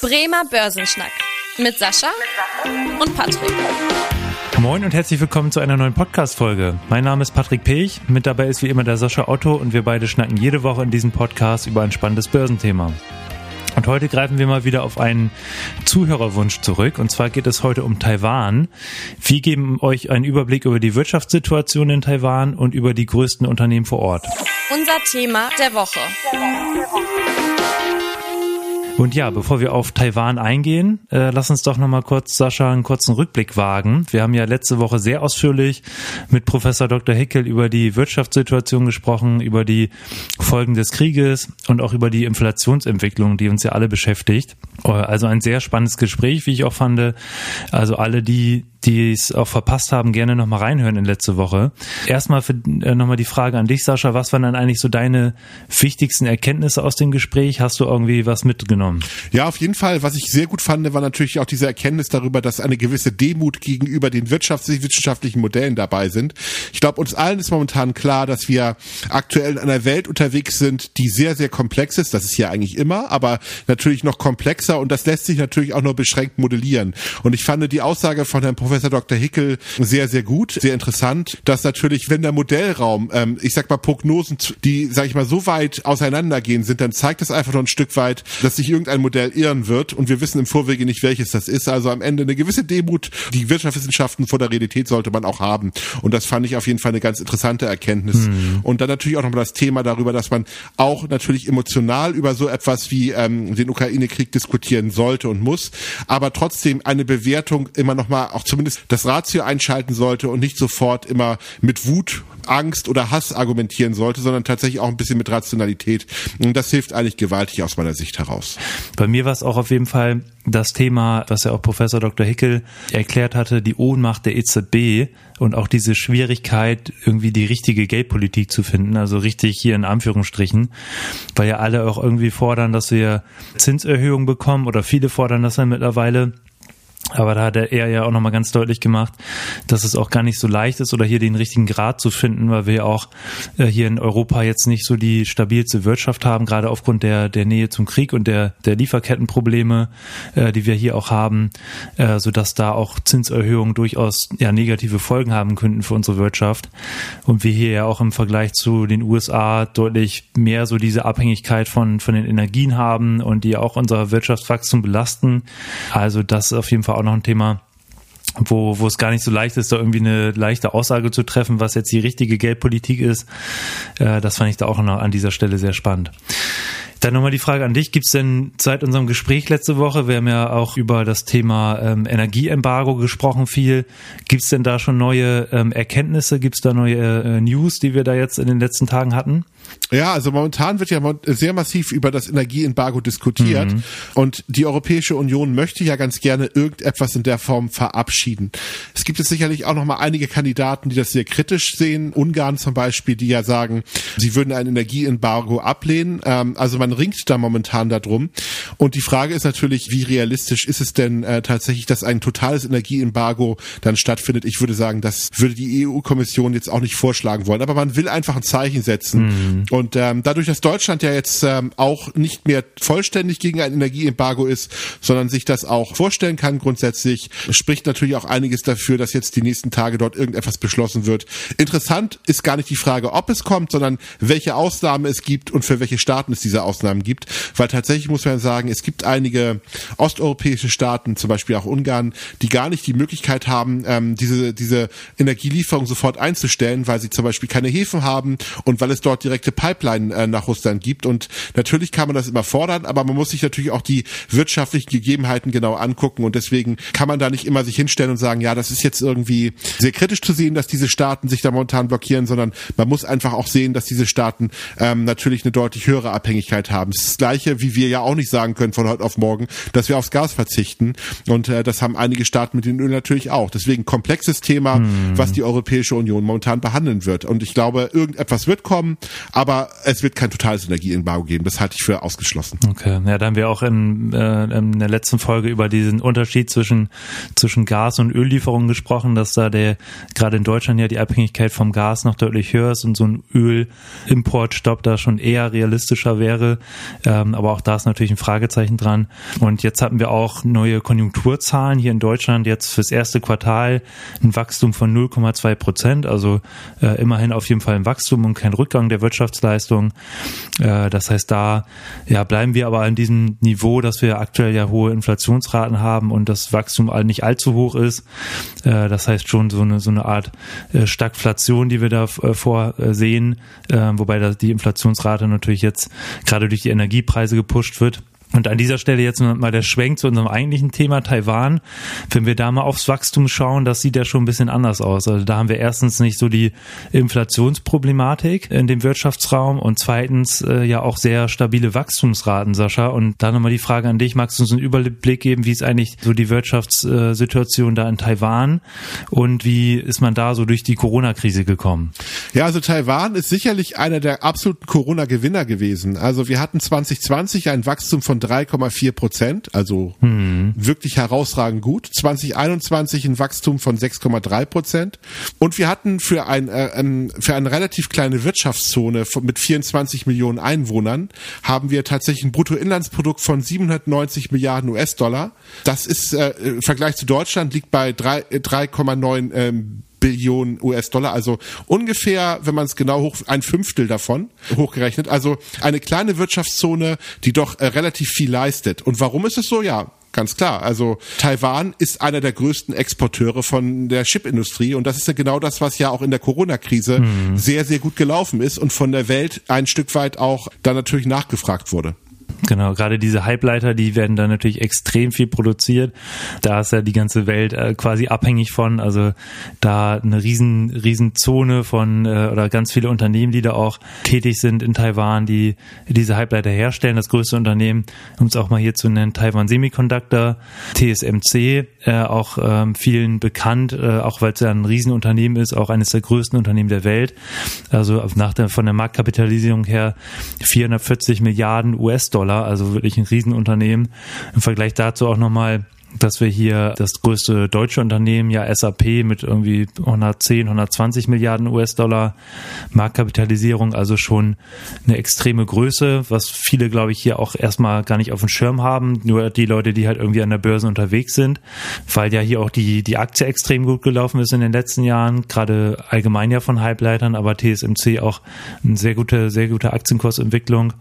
Bremer Börsenschnack mit Sascha und Patrick. Moin und herzlich willkommen zu einer neuen Podcast-Folge. Mein Name ist Patrick Pech, mit dabei ist wie immer der Sascha Otto und wir beide schnacken jede Woche in diesem Podcast über ein spannendes Börsenthema. Und heute greifen wir mal wieder auf einen Zuhörerwunsch zurück. Und zwar geht es heute um Taiwan. Wir geben euch einen Überblick über die Wirtschaftssituation in Taiwan und über die größten Unternehmen vor Ort. Unser Thema der Woche. Der Woche, der Woche. Und ja, bevor wir auf Taiwan eingehen, äh, lass uns doch nochmal kurz, Sascha, einen kurzen Rückblick wagen. Wir haben ja letzte Woche sehr ausführlich mit Professor Dr. Hickel über die Wirtschaftssituation gesprochen, über die Folgen des Krieges und auch über die Inflationsentwicklung, die uns ja alle beschäftigt. Äh, also ein sehr spannendes Gespräch, wie ich auch fand. Also alle, die die es auch verpasst haben, gerne nochmal reinhören in letzte Woche. Erstmal äh, nochmal die Frage an dich, Sascha. Was waren dann eigentlich so deine wichtigsten Erkenntnisse aus dem Gespräch? Hast du irgendwie was mitgenommen? Ja, auf jeden Fall. Was ich sehr gut fand, war natürlich auch diese Erkenntnis darüber, dass eine gewisse Demut gegenüber den wirtschaftswissenschaftlichen Modellen dabei sind. Ich glaube, uns allen ist momentan klar, dass wir aktuell in einer Welt unterwegs sind, die sehr, sehr komplex ist. Das ist ja eigentlich immer, aber natürlich noch komplexer und das lässt sich natürlich auch nur beschränkt modellieren. Und ich fand die Aussage von Herrn Professor Professor Dr. Hickel sehr, sehr gut, sehr interessant, dass natürlich, wenn der Modellraum, ähm, ich sag mal Prognosen, die, sag ich mal, so weit auseinandergehen sind, dann zeigt das einfach noch ein Stück weit, dass sich irgendein Modell irren wird und wir wissen im Vorwege nicht, welches das ist. Also am Ende eine gewisse Demut, die Wirtschaftswissenschaften vor der Realität sollte man auch haben. Und das fand ich auf jeden Fall eine ganz interessante Erkenntnis. Mhm. Und dann natürlich auch nochmal das Thema darüber, dass man auch natürlich emotional über so etwas wie ähm, den Ukraine-Krieg diskutieren sollte und muss, aber trotzdem eine Bewertung immer nochmal auch zumindest zumindest das Ratio einschalten sollte und nicht sofort immer mit Wut, Angst oder Hass argumentieren sollte, sondern tatsächlich auch ein bisschen mit Rationalität. Und das hilft eigentlich gewaltig aus meiner Sicht heraus. Bei mir war es auch auf jeden Fall das Thema, was ja auch Professor Dr. Hickel erklärt hatte, die Ohnmacht der EZB und auch diese Schwierigkeit, irgendwie die richtige Geldpolitik zu finden, also richtig hier in Anführungsstrichen, weil ja alle auch irgendwie fordern, dass wir Zinserhöhungen bekommen oder viele fordern das ja mittlerweile aber da hat er ja auch nochmal ganz deutlich gemacht, dass es auch gar nicht so leicht ist oder hier den richtigen Grad zu finden, weil wir auch äh, hier in Europa jetzt nicht so die stabilste Wirtschaft haben, gerade aufgrund der, der Nähe zum Krieg und der, der Lieferkettenprobleme, äh, die wir hier auch haben, äh, sodass da auch Zinserhöhungen durchaus ja negative Folgen haben könnten für unsere Wirtschaft. Und wir hier ja auch im Vergleich zu den USA deutlich mehr so diese Abhängigkeit von, von den Energien haben und die auch unser Wirtschaftswachstum belasten. Also das ist auf jeden Fall auch noch ein Thema, wo, wo es gar nicht so leicht ist, da irgendwie eine leichte Aussage zu treffen, was jetzt die richtige Geldpolitik ist. Äh, das fand ich da auch noch an dieser Stelle sehr spannend. Dann nochmal die Frage an dich. Gibt es denn seit unserem Gespräch letzte Woche, wir haben ja auch über das Thema ähm, Energieembargo gesprochen viel, gibt es denn da schon neue ähm, Erkenntnisse? Gibt es da neue äh, News, die wir da jetzt in den letzten Tagen hatten? Ja, also momentan wird ja sehr massiv über das Energieembargo diskutiert mhm. und die Europäische Union möchte ja ganz gerne irgendetwas in der Form verabschieden. Es gibt jetzt sicherlich auch noch mal einige Kandidaten, die das sehr kritisch sehen. Ungarn zum Beispiel, die ja sagen, sie würden ein Energieembargo ablehnen. Ähm, also man ringt da momentan darum. Und die Frage ist natürlich, wie realistisch ist es denn äh, tatsächlich, dass ein totales Energieembargo dann stattfindet? Ich würde sagen, das würde die EU-Kommission jetzt auch nicht vorschlagen wollen. Aber man will einfach ein Zeichen setzen. Mhm Mhm. Und ähm, dadurch, dass Deutschland ja jetzt ähm, auch nicht mehr vollständig gegen ein Energieembargo ist, sondern sich das auch vorstellen kann grundsätzlich, spricht natürlich auch einiges dafür, dass jetzt die nächsten Tage dort irgendetwas beschlossen wird. Interessant ist gar nicht die Frage, ob es kommt, sondern welche Ausnahmen es gibt und für welche Staaten es diese Ausnahmen gibt. Weil tatsächlich muss man sagen, es gibt einige osteuropäische Staaten, zum Beispiel auch Ungarn, die gar nicht die Möglichkeit haben, ähm, diese, diese Energielieferung sofort einzustellen, weil sie zum Beispiel keine Häfen haben und weil es dort direkte direkte Pipeline äh, nach Russland gibt. Und natürlich kann man das immer fordern, aber man muss sich natürlich auch die wirtschaftlichen Gegebenheiten genau angucken. Und deswegen kann man da nicht immer sich hinstellen und sagen, ja, das ist jetzt irgendwie sehr kritisch zu sehen, dass diese Staaten sich da momentan blockieren, sondern man muss einfach auch sehen, dass diese Staaten ähm, natürlich eine deutlich höhere Abhängigkeit haben. Das, ist das Gleiche, wie wir ja auch nicht sagen können von heute auf morgen, dass wir aufs Gas verzichten. Und äh, das haben einige Staaten mit dem Öl natürlich auch. Deswegen komplexes Thema, hm. was die Europäische Union momentan behandeln wird. Und ich glaube, irgendetwas wird kommen, aber es wird kein totales Energieembargo geben. Das halte ich für ausgeschlossen. Okay, ja, da haben wir auch in, äh, in der letzten Folge über diesen Unterschied zwischen zwischen Gas und Öllieferungen gesprochen, dass da der gerade in Deutschland ja die Abhängigkeit vom Gas noch deutlich höher ist und so ein Ölimportstopp da schon eher realistischer wäre. Ähm, aber auch da ist natürlich ein Fragezeichen dran. Und jetzt hatten wir auch neue Konjunkturzahlen hier in Deutschland jetzt fürs erste Quartal ein Wachstum von 0,2 Prozent, also äh, immerhin auf jeden Fall ein Wachstum und kein Rückgang der Wirtschaftsleistung. Äh, das heißt, da ja bleiben wir aber an diesem Niveau, dass wir aktuell ja hohe Inflationsraten haben und das Wachstum nicht allzu hoch ist. Äh, das heißt schon so eine so eine Art äh, Stagflation, die wir da vorsehen, wobei die Inflationsrate natürlich jetzt gerade durch die Energiepreise gepusht wird. Und an dieser Stelle jetzt mal der Schwenk zu unserem eigentlichen Thema Taiwan. Wenn wir da mal aufs Wachstum schauen, das sieht ja schon ein bisschen anders aus. Also da haben wir erstens nicht so die Inflationsproblematik in dem Wirtschaftsraum und zweitens äh, ja auch sehr stabile Wachstumsraten, Sascha. Und da nochmal die Frage an dich, magst du uns einen Überblick geben, wie ist eigentlich so die Wirtschaftssituation da in Taiwan und wie ist man da so durch die Corona-Krise gekommen? Ja, also Taiwan ist sicherlich einer der absoluten Corona-Gewinner gewesen. Also wir hatten 2020 ein Wachstum von 3,4 Prozent, also mhm. wirklich herausragend gut. 2021 ein Wachstum von 6,3 Prozent. Und wir hatten für, ein, äh, für eine relativ kleine Wirtschaftszone von, mit 24 Millionen Einwohnern haben wir tatsächlich ein Bruttoinlandsprodukt von 790 Milliarden US-Dollar. Das ist äh, im Vergleich zu Deutschland liegt bei 3,9 ähm, Billionen US-Dollar, also ungefähr, wenn man es genau hoch, ein Fünftel davon hochgerechnet. Also eine kleine Wirtschaftszone, die doch äh, relativ viel leistet. Und warum ist es so? Ja, ganz klar. Also Taiwan ist einer der größten Exporteure von der Chipindustrie und das ist ja genau das, was ja auch in der Corona-Krise mhm. sehr, sehr gut gelaufen ist und von der Welt ein Stück weit auch dann natürlich nachgefragt wurde. Genau, gerade diese Halbleiter, die werden da natürlich extrem viel produziert. Da ist ja die ganze Welt äh, quasi abhängig von. Also da eine riesen, riesen Zone von äh, oder ganz viele Unternehmen, die da auch tätig sind in Taiwan, die diese Halbleiter herstellen. Das größte Unternehmen, um es auch mal hier zu nennen, Taiwan Semiconductor, TSMC, äh, auch ähm, vielen bekannt, auch weil es ja ein Riesenunternehmen ist, auch eines der größten Unternehmen der Welt. Also nach der, von der Marktkapitalisierung her 440 Milliarden US-Dollar Dollar, also wirklich ein Riesenunternehmen. Im Vergleich dazu auch nochmal dass wir hier das größte deutsche Unternehmen, ja SAP mit irgendwie 110, 120 Milliarden US-Dollar Marktkapitalisierung, also schon eine extreme Größe, was viele, glaube ich, hier auch erstmal gar nicht auf dem Schirm haben, nur die Leute, die halt irgendwie an der Börse unterwegs sind, weil ja hier auch die, die Aktie extrem gut gelaufen ist in den letzten Jahren, gerade allgemein ja von Halbleitern, aber TSMC auch eine sehr gute, sehr gute Aktienkursentwicklung.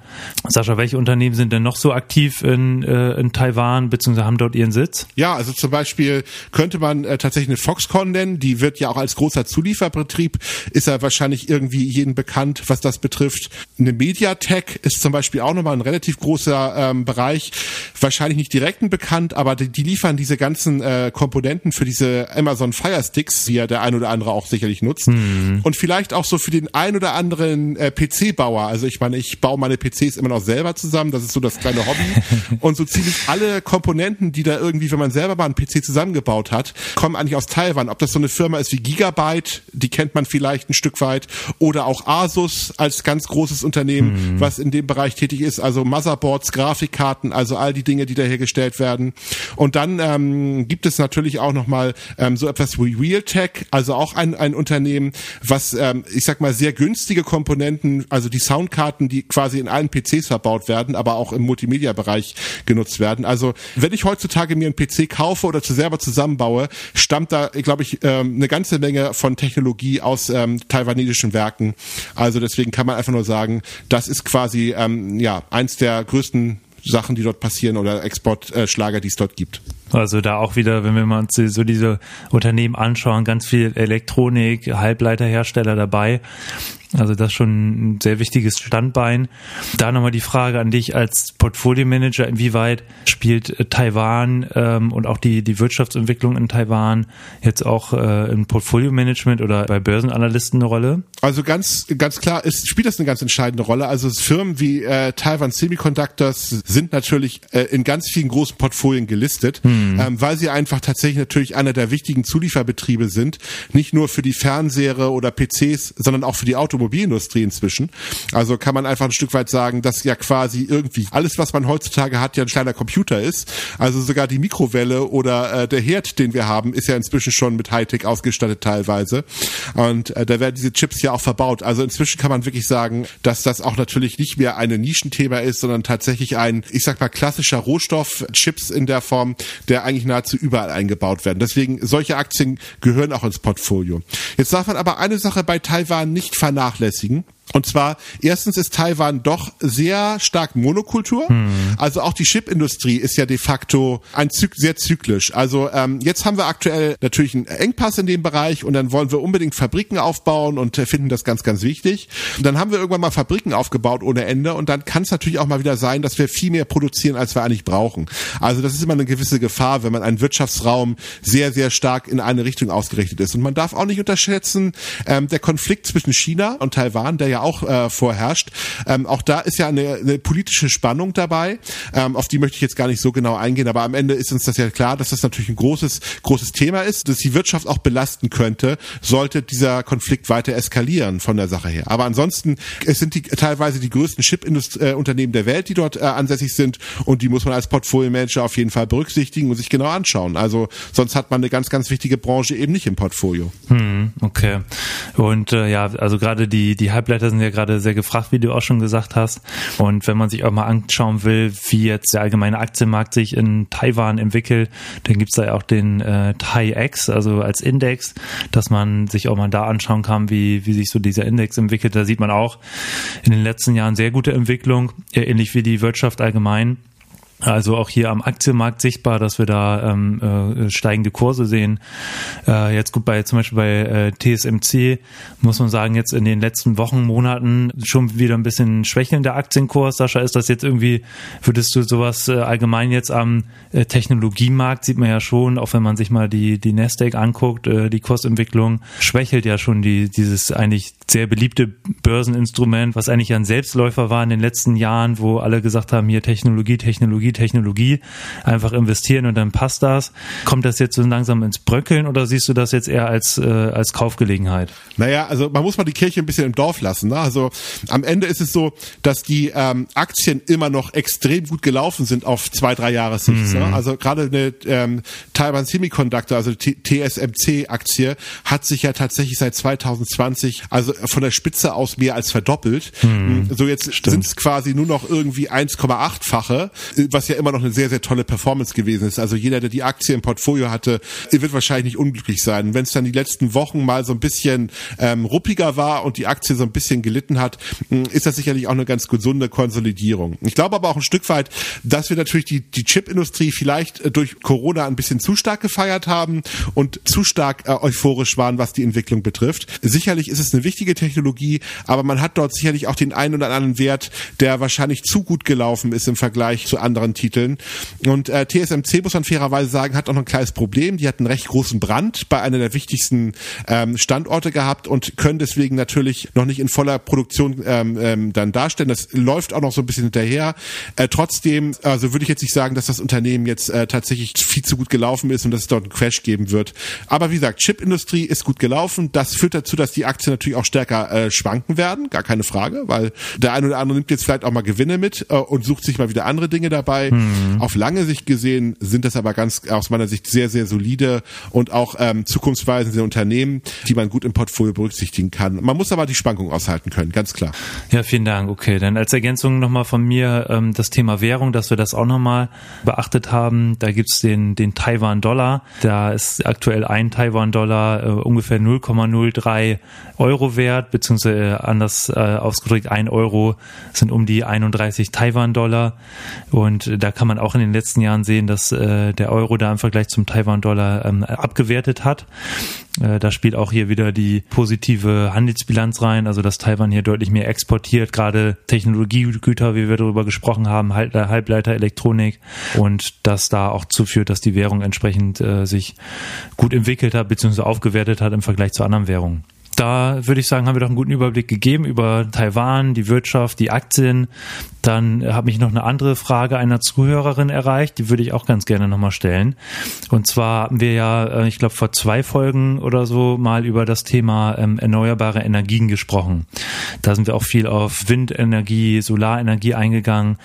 Sascha, welche Unternehmen sind denn noch so aktiv in, äh, in Taiwan, beziehungsweise haben dort ihren Sitz? Ja, also zum Beispiel könnte man äh, tatsächlich eine Foxconn nennen, die wird ja auch als großer Zulieferbetrieb, ist ja wahrscheinlich irgendwie jeden bekannt, was das betrifft. Eine Mediatek ist zum Beispiel auch nochmal ein relativ großer ähm, Bereich, wahrscheinlich nicht direkten bekannt, aber die, die liefern diese ganzen äh, Komponenten für diese Amazon Fire Sticks, die ja der ein oder andere auch sicherlich nutzt. Mhm. Und vielleicht auch so für den ein oder anderen äh, PC-Bauer. Also ich meine, ich baue meine PCs immer noch selber zusammen, das ist so das kleine Hobby. Und so ziemlich alle Komponenten, die da irgendwie wenn man selber mal einen PC zusammengebaut hat, kommen eigentlich aus Taiwan. Ob das so eine Firma ist wie Gigabyte, die kennt man vielleicht ein Stück weit, oder auch Asus als ganz großes Unternehmen, mhm. was in dem Bereich tätig ist, also Motherboards, Grafikkarten, also all die Dinge, die da hergestellt werden. Und dann ähm, gibt es natürlich auch nochmal ähm, so etwas wie Realtek, also auch ein, ein Unternehmen, was, ähm, ich sag mal, sehr günstige Komponenten, also die Soundkarten, die quasi in allen PCs verbaut werden, aber auch im Multimedia-Bereich genutzt werden. Also wenn ich heutzutage mir einen PC kaufe oder zu selber zusammenbaue, stammt da, glaube ich, ähm, eine ganze Menge von Technologie aus ähm, taiwanesischen Werken. Also deswegen kann man einfach nur sagen, das ist quasi ähm, ja eins der größten Sachen, die dort passieren oder Exportschlager, die es dort gibt. Also da auch wieder, wenn wir mal uns so diese Unternehmen anschauen, ganz viel Elektronik, Halbleiterhersteller dabei. Also das ist schon ein sehr wichtiges Standbein. Da nochmal die Frage an dich als Portfolio-Manager, inwieweit spielt äh, Taiwan ähm, und auch die, die Wirtschaftsentwicklung in Taiwan jetzt auch äh, im Portfolio-Management oder bei Börsenanalysten eine Rolle? Also ganz, ganz klar ist, spielt das eine ganz entscheidende Rolle. Also Firmen wie äh, Taiwan Semiconductors sind natürlich äh, in ganz vielen großen Portfolien gelistet, hm. Ähm, weil sie einfach tatsächlich natürlich einer der wichtigen Zulieferbetriebe sind. Nicht nur für die Fernseher oder PCs, sondern auch für die Automobilindustrie inzwischen. Also kann man einfach ein Stück weit sagen, dass ja quasi irgendwie alles, was man heutzutage hat, ja ein kleiner Computer ist. Also sogar die Mikrowelle oder äh, der Herd, den wir haben, ist ja inzwischen schon mit Hightech ausgestattet teilweise. Und äh, da werden diese Chips ja auch verbaut. Also inzwischen kann man wirklich sagen, dass das auch natürlich nicht mehr ein Nischenthema ist, sondern tatsächlich ein, ich sag mal, klassischer Rohstoff, Chips in der Form, der eigentlich nahezu überall eingebaut werden. Deswegen solche Aktien gehören auch ins Portfolio. Jetzt darf man aber eine Sache bei Taiwan nicht vernachlässigen. Und zwar, erstens ist Taiwan doch sehr stark Monokultur. Hm. Also auch die Chipindustrie ist ja de facto ein Zyk sehr zyklisch. Also ähm, jetzt haben wir aktuell natürlich einen Engpass in dem Bereich und dann wollen wir unbedingt Fabriken aufbauen und äh, finden das ganz, ganz wichtig. Und dann haben wir irgendwann mal Fabriken aufgebaut ohne Ende und dann kann es natürlich auch mal wieder sein, dass wir viel mehr produzieren, als wir eigentlich brauchen. Also das ist immer eine gewisse Gefahr, wenn man einen Wirtschaftsraum sehr, sehr stark in eine Richtung ausgerichtet ist. Und man darf auch nicht unterschätzen, ähm, der Konflikt zwischen China und Taiwan, der ja auch äh, vorherrscht. Ähm, auch da ist ja eine, eine politische Spannung dabei. Ähm, auf die möchte ich jetzt gar nicht so genau eingehen, aber am Ende ist uns das ja klar, dass das natürlich ein großes, großes Thema ist, dass die Wirtschaft auch belasten könnte, sollte dieser Konflikt weiter eskalieren von der Sache her. Aber ansonsten, es sind die teilweise die größten Chip-Unternehmen der Welt, die dort äh, ansässig sind und die muss man als Portfolio-Manager auf jeden Fall berücksichtigen und sich genau anschauen. Also sonst hat man eine ganz, ganz wichtige Branche eben nicht im Portfolio. Hm, okay. Und äh, ja, also gerade die, die Halbleiter sind ja gerade sehr gefragt, wie du auch schon gesagt hast. Und wenn man sich auch mal anschauen will, wie jetzt der allgemeine Aktienmarkt sich in Taiwan entwickelt, dann gibt's da ja auch den äh, TaiX, also als Index, dass man sich auch mal da anschauen kann, wie, wie sich so dieser Index entwickelt. Da sieht man auch in den letzten Jahren sehr gute Entwicklung, ähnlich wie die Wirtschaft allgemein. Also auch hier am Aktienmarkt sichtbar, dass wir da ähm, äh, steigende Kurse sehen. Äh, jetzt gut bei zum Beispiel bei äh, TSMC muss man sagen, jetzt in den letzten Wochen, Monaten schon wieder ein bisschen schwächelnder Aktienkurs. Sascha, ist das jetzt irgendwie, würdest du sowas äh, allgemein jetzt am äh, Technologiemarkt sieht man ja schon, auch wenn man sich mal die, die Nasdaq anguckt, äh, die Kursentwicklung schwächelt ja schon die, dieses eigentlich sehr beliebte Börseninstrument, was eigentlich ein Selbstläufer war in den letzten Jahren, wo alle gesagt haben, hier Technologie, Technologie, Technologie, einfach investieren und dann passt das. Kommt das jetzt so langsam ins Bröckeln oder siehst du das jetzt eher als, äh, als Kaufgelegenheit? Naja, also man muss mal die Kirche ein bisschen im Dorf lassen. Ne? Also am Ende ist es so, dass die ähm, Aktien immer noch extrem gut gelaufen sind auf zwei, drei Jahre Sicht. Mhm. Ne? Also gerade eine ähm, Taiwan Semiconductor, also TSMC-Aktie, hat sich ja tatsächlich seit 2020, also von der Spitze aus mehr als verdoppelt. Mhm. So jetzt sind es quasi nur noch irgendwie 1,8-fache, was ja immer noch eine sehr, sehr tolle Performance gewesen ist. Also jeder, der die Aktie im Portfolio hatte, wird wahrscheinlich nicht unglücklich sein. Wenn es dann die letzten Wochen mal so ein bisschen ähm, ruppiger war und die Aktie so ein bisschen gelitten hat, hm, ist das sicherlich auch eine ganz gesunde Konsolidierung. Ich glaube aber auch ein Stück weit, dass wir natürlich die, die Chipindustrie vielleicht äh, durch Corona ein bisschen zu stark gefeiert haben und zu stark äh, euphorisch waren, was die Entwicklung betrifft. Sicherlich ist es eine wichtige Technologie, aber man hat dort sicherlich auch den einen oder anderen Wert, der wahrscheinlich zu gut gelaufen ist im Vergleich zu anderen Titeln. Und äh, TSMC, muss man fairerweise sagen, hat auch noch ein kleines Problem. Die hat einen recht großen Brand bei einer der wichtigsten ähm, Standorte gehabt und können deswegen natürlich noch nicht in voller Produktion ähm, ähm, dann darstellen. Das läuft auch noch so ein bisschen hinterher. Äh, trotzdem, also würde ich jetzt nicht sagen, dass das Unternehmen jetzt äh, tatsächlich viel zu gut gelaufen ist und dass es dort einen Crash geben wird. Aber wie gesagt, Chipindustrie ist gut gelaufen. Das führt dazu, dass die Aktien natürlich auch stärker äh, schwanken werden, gar keine Frage, weil der eine oder andere nimmt jetzt vielleicht auch mal Gewinne mit äh, und sucht sich mal wieder andere Dinge dabei dabei. Mhm. Auf lange Sicht gesehen sind das aber ganz aus meiner Sicht sehr, sehr solide und auch ähm, zukunftsweisende Unternehmen, die man gut im Portfolio berücksichtigen kann. Man muss aber die Schwankungen aushalten können, ganz klar. Ja, vielen Dank. Okay, dann als Ergänzung nochmal von mir ähm, das Thema Währung, dass wir das auch nochmal beachtet haben. Da gibt's den, den Taiwan-Dollar. Da ist aktuell ein Taiwan-Dollar äh, ungefähr 0,03 Euro wert, beziehungsweise anders äh, ausgedrückt, ein Euro sind um die 31 Taiwan-Dollar. Und da kann man auch in den letzten Jahren sehen, dass äh, der Euro da im Vergleich zum Taiwan-Dollar ähm, abgewertet hat. Äh, da spielt auch hier wieder die positive Handelsbilanz rein, also dass Taiwan hier deutlich mehr exportiert, gerade Technologiegüter, wie wir darüber gesprochen haben, Halbleiter, Elektronik und das da auch zuführt, dass die Währung entsprechend äh, sich gut entwickelt hat bzw. aufgewertet hat im Vergleich zu anderen Währungen da würde ich sagen, haben wir doch einen guten Überblick gegeben über Taiwan, die Wirtschaft, die Aktien. Dann hat mich noch eine andere Frage einer Zuhörerin erreicht, die würde ich auch ganz gerne nochmal stellen. Und zwar haben wir ja, äh, ich glaube, vor zwei Folgen oder so mal über das Thema ähm, erneuerbare Energien gesprochen. Da sind wir auch viel auf Windenergie, Solarenergie eingegangen.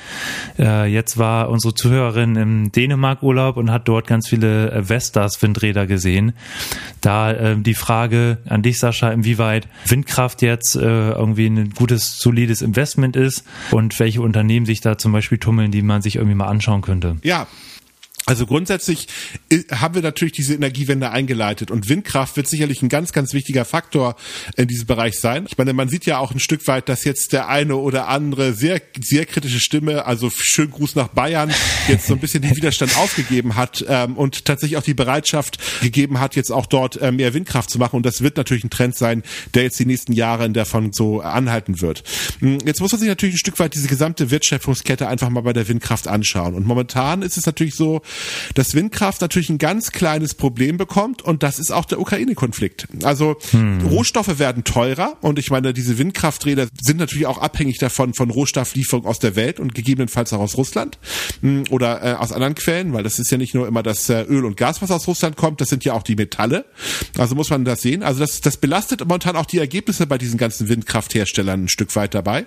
Äh, jetzt war unsere Zuhörerin im Dänemark-Urlaub und hat dort ganz viele äh, Vestas-Windräder gesehen. Da die Frage an dich, Sascha, inwieweit Windkraft jetzt irgendwie ein gutes, solides Investment ist und welche Unternehmen sich da zum Beispiel tummeln, die man sich irgendwie mal anschauen könnte. Ja, also grundsätzlich äh, haben wir natürlich diese Energiewende eingeleitet und Windkraft wird sicherlich ein ganz, ganz wichtiger Faktor in diesem Bereich sein. Ich meine, man sieht ja auch ein Stück weit, dass jetzt der eine oder andere sehr, sehr kritische Stimme, also schön Gruß nach Bayern, jetzt so ein bisschen den Widerstand aufgegeben hat ähm, und tatsächlich auch die Bereitschaft gegeben hat, jetzt auch dort äh, mehr Windkraft zu machen. Und das wird natürlich ein Trend sein, der jetzt die nächsten Jahre davon so anhalten wird. Hm, jetzt muss man sich natürlich ein Stück weit diese gesamte Wertschöpfungskette einfach mal bei der Windkraft anschauen. Und momentan ist es natürlich so, dass Windkraft natürlich ein ganz kleines Problem bekommt und das ist auch der Ukraine-Konflikt. Also hm. Rohstoffe werden teurer und ich meine, diese Windkrafträder sind natürlich auch abhängig davon von Rohstofflieferung aus der Welt und gegebenenfalls auch aus Russland hm, oder äh, aus anderen Quellen, weil das ist ja nicht nur immer das äh, Öl und Gas, was aus Russland kommt, das sind ja auch die Metalle. Also muss man das sehen. Also das, das belastet momentan auch die Ergebnisse bei diesen ganzen Windkraftherstellern ein Stück weit dabei.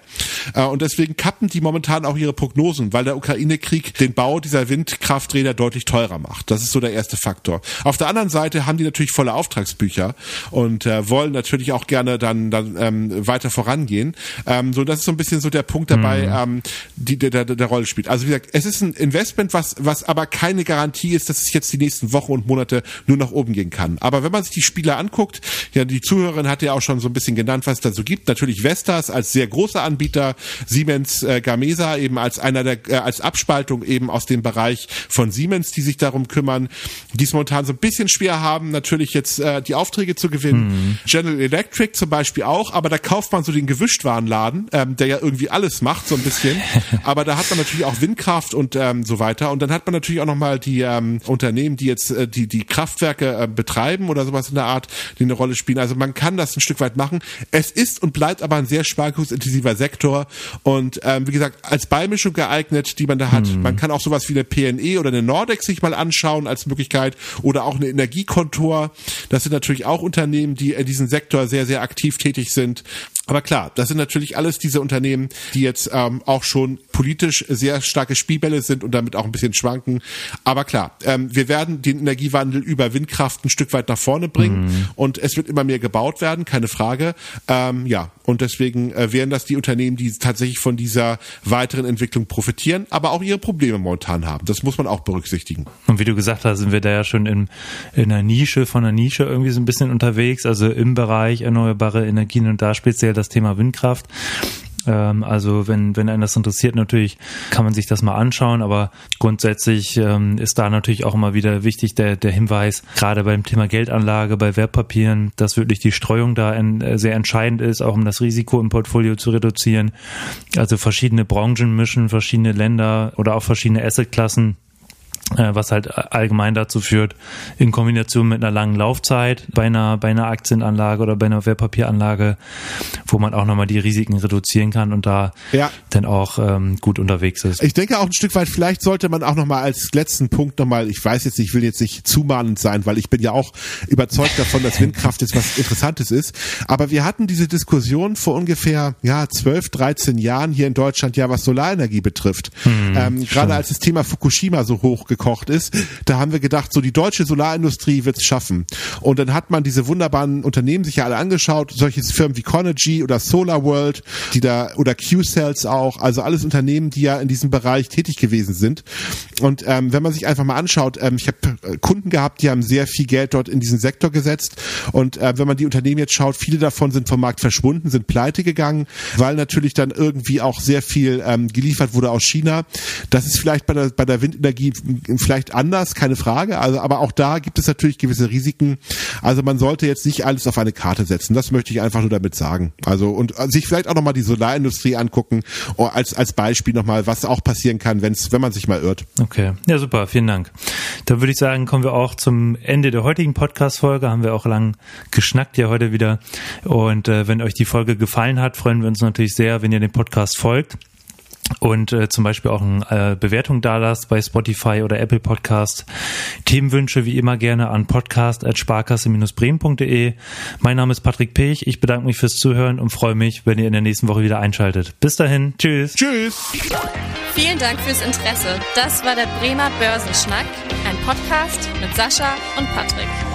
Äh, und deswegen kappen die momentan auch ihre Prognosen, weil der Ukraine-Krieg den Bau dieser Windkrafträder deutlich teurer macht. Das ist so der erste Faktor. Auf der anderen Seite haben die natürlich volle Auftragsbücher und äh, wollen natürlich auch gerne dann dann ähm, weiter vorangehen. Ähm, so das ist so ein bisschen so der Punkt dabei, mhm. ähm, die der, der, der Rolle spielt. Also wie gesagt, es ist ein Investment, was was aber keine Garantie ist, dass es jetzt die nächsten Wochen und Monate nur nach oben gehen kann. Aber wenn man sich die Spiele anguckt, ja die Zuhörerin hat ja auch schon so ein bisschen genannt, was es da so gibt. Natürlich Vestas als sehr großer Anbieter, Siemens äh, Gamesa eben als einer der äh, als Abspaltung eben aus dem Bereich von Siemens Siemens, die sich darum kümmern, die es momentan so ein bisschen schwer haben, natürlich jetzt äh, die Aufträge zu gewinnen. Mhm. General Electric zum Beispiel auch, aber da kauft man so den Gewischtwarenladen, ähm, der ja irgendwie alles macht, so ein bisschen. aber da hat man natürlich auch Windkraft und ähm, so weiter. Und dann hat man natürlich auch nochmal die ähm, Unternehmen, die jetzt äh, die, die Kraftwerke äh, betreiben oder sowas in der Art, die eine Rolle spielen. Also man kann das ein Stück weit machen. Es ist und bleibt aber ein sehr sparkusintensiver Sektor und ähm, wie gesagt, als Beimischung geeignet, die man da hat. Mhm. Man kann auch sowas wie eine PNE oder eine Nordex sich mal anschauen als Möglichkeit oder auch eine Energiekontor. Das sind natürlich auch Unternehmen, die in diesem Sektor sehr, sehr aktiv tätig sind. Aber klar, das sind natürlich alles diese Unternehmen, die jetzt ähm, auch schon politisch sehr starke Spielbälle sind und damit auch ein bisschen schwanken. Aber klar, ähm, wir werden den Energiewandel über Windkraft ein Stück weit nach vorne bringen mhm. und es wird immer mehr gebaut werden, keine Frage. Ähm, ja, und deswegen äh, wären das die Unternehmen, die tatsächlich von dieser weiteren Entwicklung profitieren, aber auch ihre Probleme momentan haben. Das muss man auch berücksichtigen. Und wie du gesagt hast, sind wir da ja schon in, in einer Nische von einer Nische irgendwie so ein bisschen unterwegs, also im Bereich erneuerbare Energien und da speziell das Thema Windkraft. Ähm, also wenn, wenn einen das interessiert, natürlich kann man sich das mal anschauen, aber grundsätzlich ähm, ist da natürlich auch immer wieder wichtig der, der Hinweis, gerade beim Thema Geldanlage, bei Wertpapieren, dass wirklich die Streuung da ein, äh, sehr entscheidend ist, auch um das Risiko im Portfolio zu reduzieren. Also verschiedene Branchen mischen, verschiedene Länder oder auch verschiedene Assetklassen was halt allgemein dazu führt, in Kombination mit einer langen Laufzeit bei einer, bei einer Aktienanlage oder bei einer Wertpapieranlage, wo man auch nochmal die Risiken reduzieren kann und da ja. dann auch ähm, gut unterwegs ist. Ich denke auch ein Stück weit, vielleicht sollte man auch nochmal als letzten Punkt nochmal, ich weiß jetzt ich will jetzt nicht zumahnend sein, weil ich bin ja auch überzeugt davon, dass Windkraft jetzt was Interessantes ist, aber wir hatten diese Diskussion vor ungefähr ja 12, 13 Jahren hier in Deutschland ja, was Solarenergie betrifft. Hm, ähm, gerade als das Thema Fukushima so hoch gekocht ist, da haben wir gedacht, so die deutsche Solarindustrie wird es schaffen. Und dann hat man diese wunderbaren Unternehmen sich ja alle angeschaut, solche Firmen wie Conergy oder Solar World, die da oder Q-Cells auch, also alles Unternehmen, die ja in diesem Bereich tätig gewesen sind. Und ähm, wenn man sich einfach mal anschaut, ähm, ich habe äh, Kunden gehabt, die haben sehr viel Geld dort in diesen Sektor gesetzt. Und äh, wenn man die Unternehmen jetzt schaut, viele davon sind vom Markt verschwunden, sind pleite gegangen, weil natürlich dann irgendwie auch sehr viel ähm, geliefert wurde aus China. Das ist vielleicht bei der, bei der Windenergie vielleicht anders, keine Frage. Also, aber auch da gibt es natürlich gewisse Risiken. Also man sollte jetzt nicht alles auf eine Karte setzen. Das möchte ich einfach nur damit sagen. Also und sich vielleicht auch nochmal die Solarindustrie angucken, oh, als, als Beispiel nochmal, was auch passieren kann, wenn's, wenn man sich mal irrt. Okay. Ja, super. Vielen Dank. Dann würde ich sagen, kommen wir auch zum Ende der heutigen Podcast-Folge. Haben wir auch lang geschnackt ja heute wieder. Und äh, wenn euch die Folge gefallen hat, freuen wir uns natürlich sehr, wenn ihr dem Podcast folgt. Und äh, zum Beispiel auch eine äh, Bewertung da lasst bei Spotify oder Apple Podcast. Themenwünsche wie immer gerne an podcast.sparkasse-bremen.de. Mein Name ist Patrick Pech. Ich bedanke mich fürs Zuhören und freue mich, wenn ihr in der nächsten Woche wieder einschaltet. Bis dahin. Tschüss. Tschüss. Vielen Dank fürs Interesse. Das war der Bremer Börsenschnack, ein Podcast mit Sascha und Patrick.